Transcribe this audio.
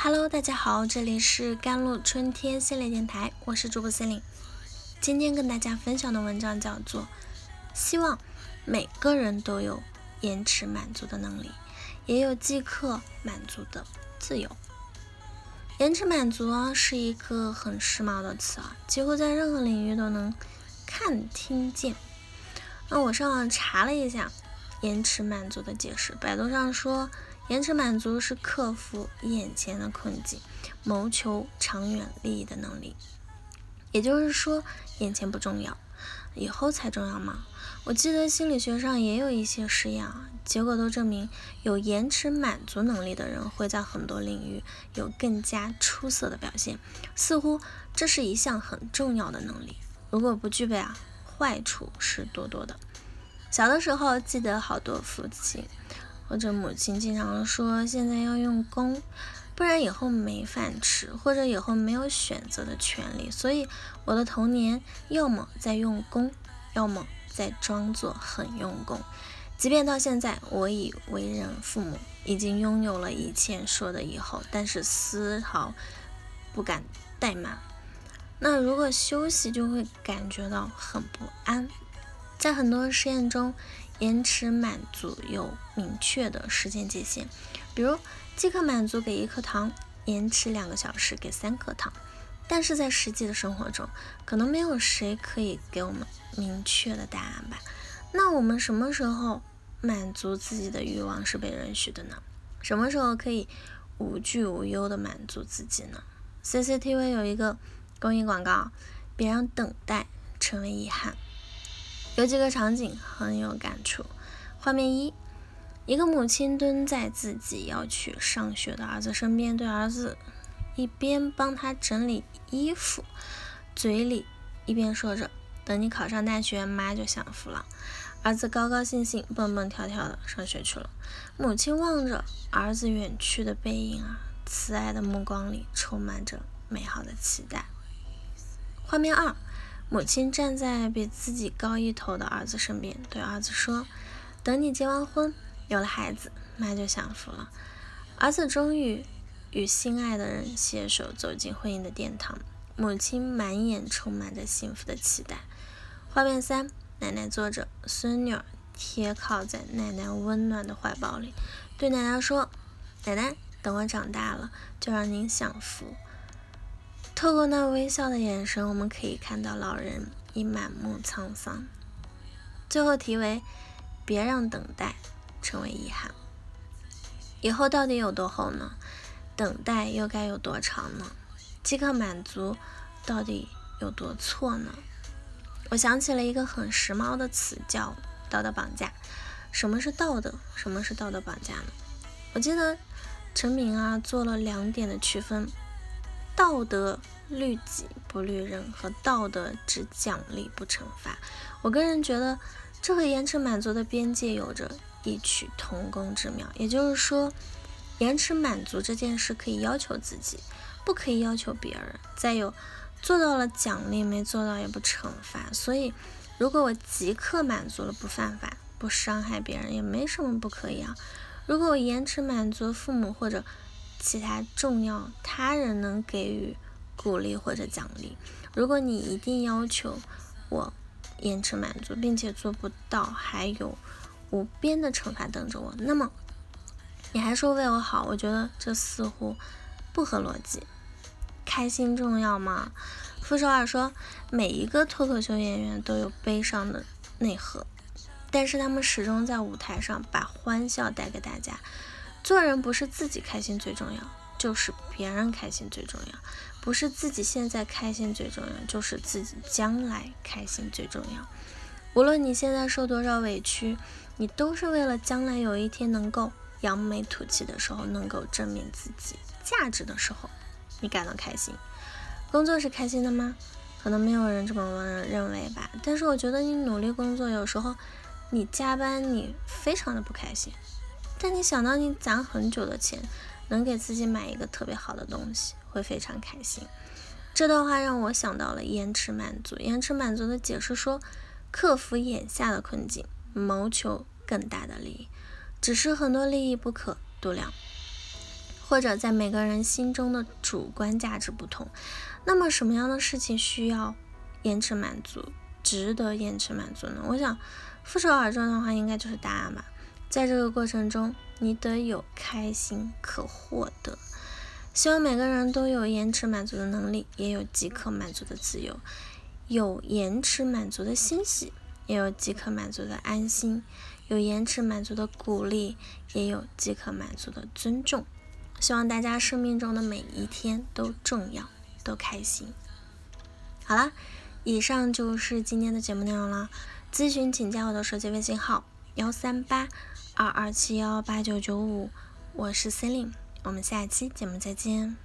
Hello，大家好，这里是甘露春天系列电台，我是主播心灵。今天跟大家分享的文章叫做《希望每个人都有延迟满足的能力，也有即刻满足的自由》。延迟满足啊，是一个很时髦的词啊，几乎在任何领域都能看听见。那我上网查了一下延迟满足的解释，百度上说。延迟满足是克服眼前的困境，谋求长远利益的能力。也就是说，眼前不重要，以后才重要吗？我记得心理学上也有一些实验啊，结果都证明，有延迟满足能力的人会在很多领域有更加出色的表现。似乎这是一项很重要的能力。如果不具备啊，坏处是多多的。小的时候记得好多父亲。或者母亲经常说，现在要用功，不然以后没饭吃，或者以后没有选择的权利。所以我的童年要么在用功，要么在装作很用功。即便到现在，我已为人父母，已经拥有了一切说的以后，但是丝毫不敢怠慢。那如果休息，就会感觉到很不安。在很多实验中。延迟满足有明确的时间界限，比如即刻满足给一颗糖，延迟两个小时给三颗糖。但是在实际的生活中，可能没有谁可以给我们明确的答案吧？那我们什么时候满足自己的欲望是被允许的呢？什么时候可以无惧无忧的满足自己呢？CCTV 有一个公益广告，别让等待成为遗憾。有几个场景很有感触。画面一，一个母亲蹲在自己要去上学的儿子身边，对儿子一边帮他整理衣服，嘴里一边说着：“等你考上大学，妈就享福了。”儿子高高兴兴、蹦蹦跳跳的上学去了。母亲望着儿子远去的背影啊，慈爱的目光里充满着美好的期待。画面二。母亲站在比自己高一头的儿子身边，对儿子说：“等你结完婚，有了孩子，妈就享福了。”儿子终于与心爱的人携手走进婚姻的殿堂，母亲满眼充满着幸福的期待。画面三，奶奶坐着，孙女儿贴靠在奶奶温暖的怀抱里，对奶奶说：“奶奶，等我长大了，就让您享福。”透过那微笑的眼神，我们可以看到老人已满目沧桑。最后题为：别让等待成为遗憾。以后到底有多厚呢？等待又该有多长呢？即刻满足到底有多错呢？我想起了一个很时髦的词，叫道德绑架。什么是道德？什么是道德绑架呢？我记得陈明啊做了两点的区分。道德律己不律人和道德只奖励不惩罚，我个人觉得这和延迟满足的边界有着异曲同工之妙。也就是说，延迟满足这件事可以要求自己，不可以要求别人。再有，做到了奖励，没做到也不惩罚。所以，如果我即刻满足了，不犯法，不伤害别人，也没什么不可以啊。如果我延迟满足父母或者其他重要他人能给予鼓励或者奖励。如果你一定要求我延迟满足，并且做不到，还有无边的惩罚等着我，那么你还说为我好？我觉得这似乎不合逻辑。开心重要吗？傅首尔说，每一个脱口秀演员都有悲伤的内核，但是他们始终在舞台上把欢笑带给大家。做人不是自己开心最重要，就是别人开心最重要；不是自己现在开心最重要，就是自己将来开心最重要。无论你现在受多少委屈，你都是为了将来有一天能够扬眉吐气的时候，能够证明自己价值的时候，你感到开心。工作是开心的吗？可能没有人这么认为吧。但是我觉得你努力工作，有时候你加班，你非常的不开心。但你想到你攒很久的钱，能给自己买一个特别好的东西，会非常开心。这段话让我想到了延迟满足。延迟满足的解释说，克服眼下的困境，谋求更大的利益。只是很多利益不可度量。或者在每个人心中的主观价值不同。那么什么样的事情需要延迟满足，值得延迟满足呢？我想，负手而中的话，应该就是答案吧。在这个过程中，你得有开心可获得。希望每个人都有延迟满足的能力，也有即刻满足的自由，有延迟满足的欣喜，也有即刻满足的安心，有延迟满足的鼓励，也有即刻满足的尊重。希望大家生命中的每一天都重要，都开心。好了，以上就是今天的节目内容了。咨询请加我的手机微信号：幺三八二二七幺八九九五，我是 Celine。我们下期节目再见。